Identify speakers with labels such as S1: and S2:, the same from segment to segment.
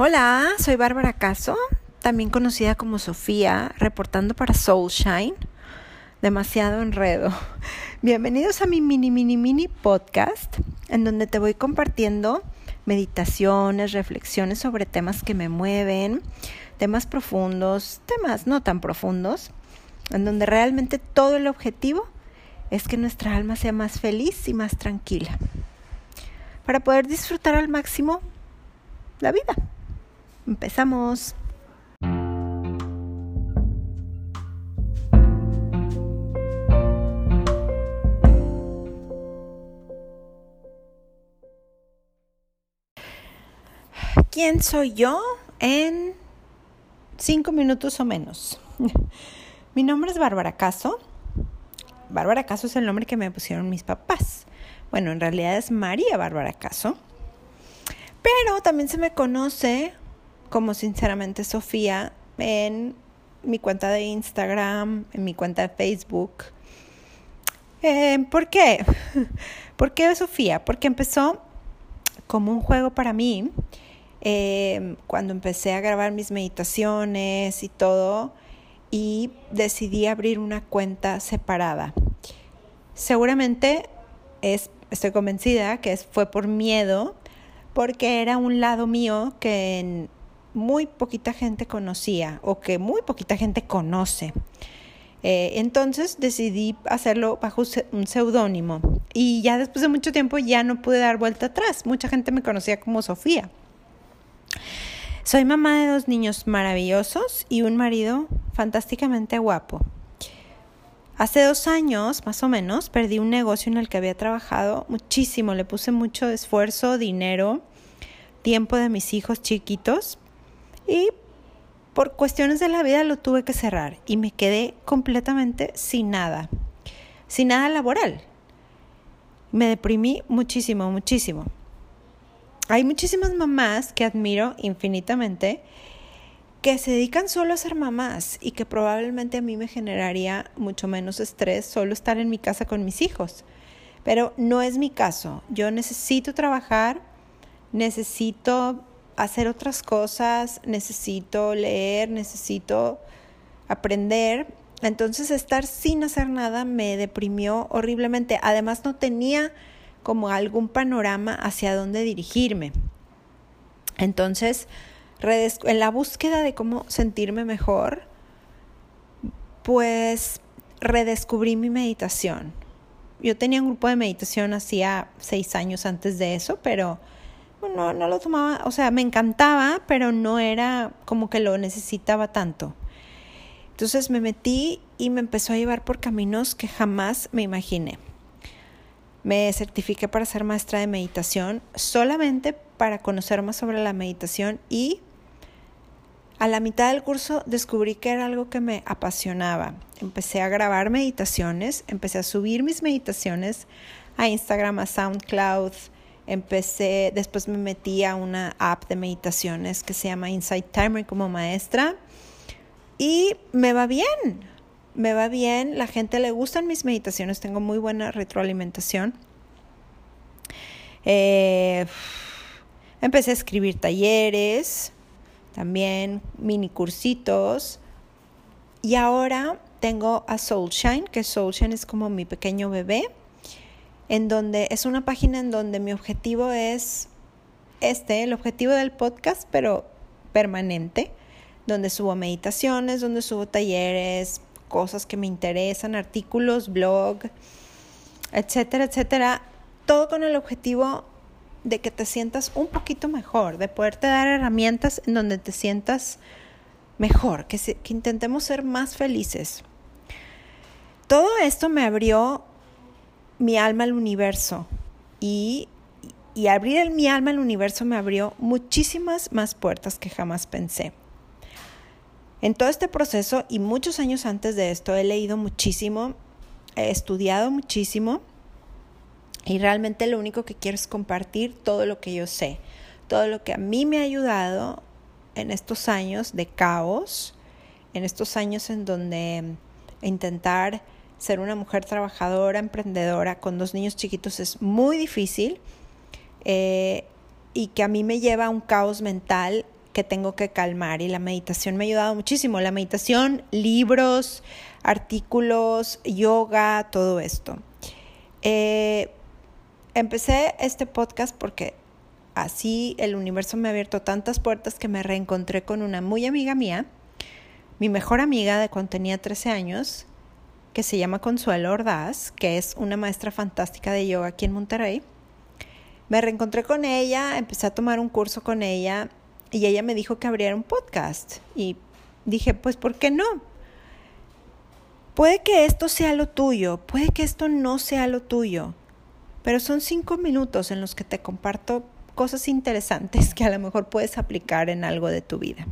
S1: Hola, soy Bárbara Caso, también conocida como Sofía, reportando para Soulshine. Demasiado enredo. Bienvenidos a mi mini, mini, mini podcast, en donde te voy compartiendo meditaciones, reflexiones sobre temas que me mueven, temas profundos, temas no tan profundos, en donde realmente todo el objetivo es que nuestra alma sea más feliz y más tranquila, para poder disfrutar al máximo la vida. Empezamos. ¿Quién soy yo en cinco minutos o menos? Mi nombre es Bárbara Caso. Bárbara Caso es el nombre que me pusieron mis papás. Bueno, en realidad es María Bárbara Caso. Pero también se me conoce como sinceramente Sofía en mi cuenta de Instagram, en mi cuenta de Facebook. Eh, ¿Por qué? ¿Por qué Sofía? Porque empezó como un juego para mí. Eh, cuando empecé a grabar mis meditaciones y todo, y decidí abrir una cuenta separada. Seguramente es, estoy convencida que fue por miedo porque era un lado mío que muy poquita gente conocía o que muy poquita gente conoce. Eh, entonces decidí hacerlo bajo un seudónimo y ya después de mucho tiempo ya no pude dar vuelta atrás. Mucha gente me conocía como Sofía. Soy mamá de dos niños maravillosos y un marido fantásticamente guapo. Hace dos años, más o menos, perdí un negocio en el que había trabajado muchísimo, le puse mucho esfuerzo, dinero, tiempo de mis hijos chiquitos y por cuestiones de la vida lo tuve que cerrar y me quedé completamente sin nada, sin nada laboral. Me deprimí muchísimo, muchísimo. Hay muchísimas mamás que admiro infinitamente que se dedican solo a ser mamás y que probablemente a mí me generaría mucho menos estrés solo estar en mi casa con mis hijos. Pero no es mi caso. Yo necesito trabajar, necesito hacer otras cosas, necesito leer, necesito aprender. Entonces estar sin hacer nada me deprimió horriblemente. Además no tenía como algún panorama hacia dónde dirigirme. Entonces, en la búsqueda de cómo sentirme mejor, pues redescubrí mi meditación. Yo tenía un grupo de meditación hacía seis años antes de eso, pero no, no lo tomaba, o sea, me encantaba, pero no era como que lo necesitaba tanto. Entonces me metí y me empezó a llevar por caminos que jamás me imaginé. Me certifiqué para ser maestra de meditación solamente para conocer más sobre la meditación y a la mitad del curso descubrí que era algo que me apasionaba. Empecé a grabar meditaciones, empecé a subir mis meditaciones a Instagram, a SoundCloud. Empecé, después me metí a una app de meditaciones que se llama Insight Timer como maestra y me va bien, me va bien, la gente le gustan mis meditaciones, tengo muy buena retroalimentación. Eh, empecé a escribir talleres, también mini cursitos. Y ahora tengo a Soulshine, que Soulshine es como mi pequeño bebé, en donde es una página en donde mi objetivo es este, el objetivo del podcast, pero permanente, donde subo meditaciones, donde subo talleres, cosas que me interesan, artículos, blog, etcétera, etcétera. Todo con el objetivo de que te sientas un poquito mejor, de poderte dar herramientas en donde te sientas mejor, que, que intentemos ser más felices. Todo esto me abrió mi alma al universo y, y abrir mi alma al universo me abrió muchísimas más puertas que jamás pensé. En todo este proceso y muchos años antes de esto he leído muchísimo, he estudiado muchísimo y realmente lo único que quiero es compartir todo lo que yo sé, todo lo que a mí me ha ayudado en estos años de caos, en estos años en donde intentar ser una mujer trabajadora, emprendedora con dos niños chiquitos es muy difícil eh, y que a mí me lleva a un caos mental que tengo que calmar y la meditación me ha ayudado muchísimo. La meditación, libros, artículos, yoga, todo esto. Eh, empecé este podcast porque así el universo me ha abierto tantas puertas que me reencontré con una muy amiga mía, mi mejor amiga de cuando tenía 13 años, que se llama Consuelo Ordaz, que es una maestra fantástica de yoga aquí en Monterrey. Me reencontré con ella, empecé a tomar un curso con ella y ella me dijo que abriera un podcast. Y dije, pues, ¿por qué no? Puede que esto sea lo tuyo, puede que esto no sea lo tuyo, pero son cinco minutos en los que te comparto cosas interesantes que a lo mejor puedes aplicar en algo de tu vida.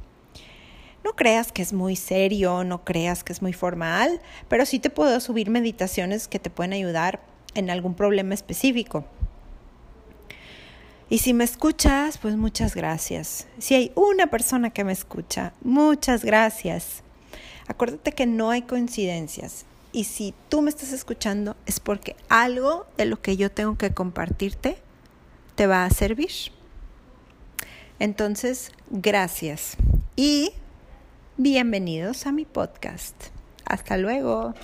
S1: No creas que es muy serio, no creas que es muy formal, pero sí te puedo subir meditaciones que te pueden ayudar en algún problema específico. Y si me escuchas, pues muchas gracias. Si hay una persona que me escucha, muchas gracias. Acuérdate que no hay coincidencias. Y si tú me estás escuchando es porque algo de lo que yo tengo que compartirte te va a servir. Entonces, gracias. Y bienvenidos a mi podcast. Hasta luego.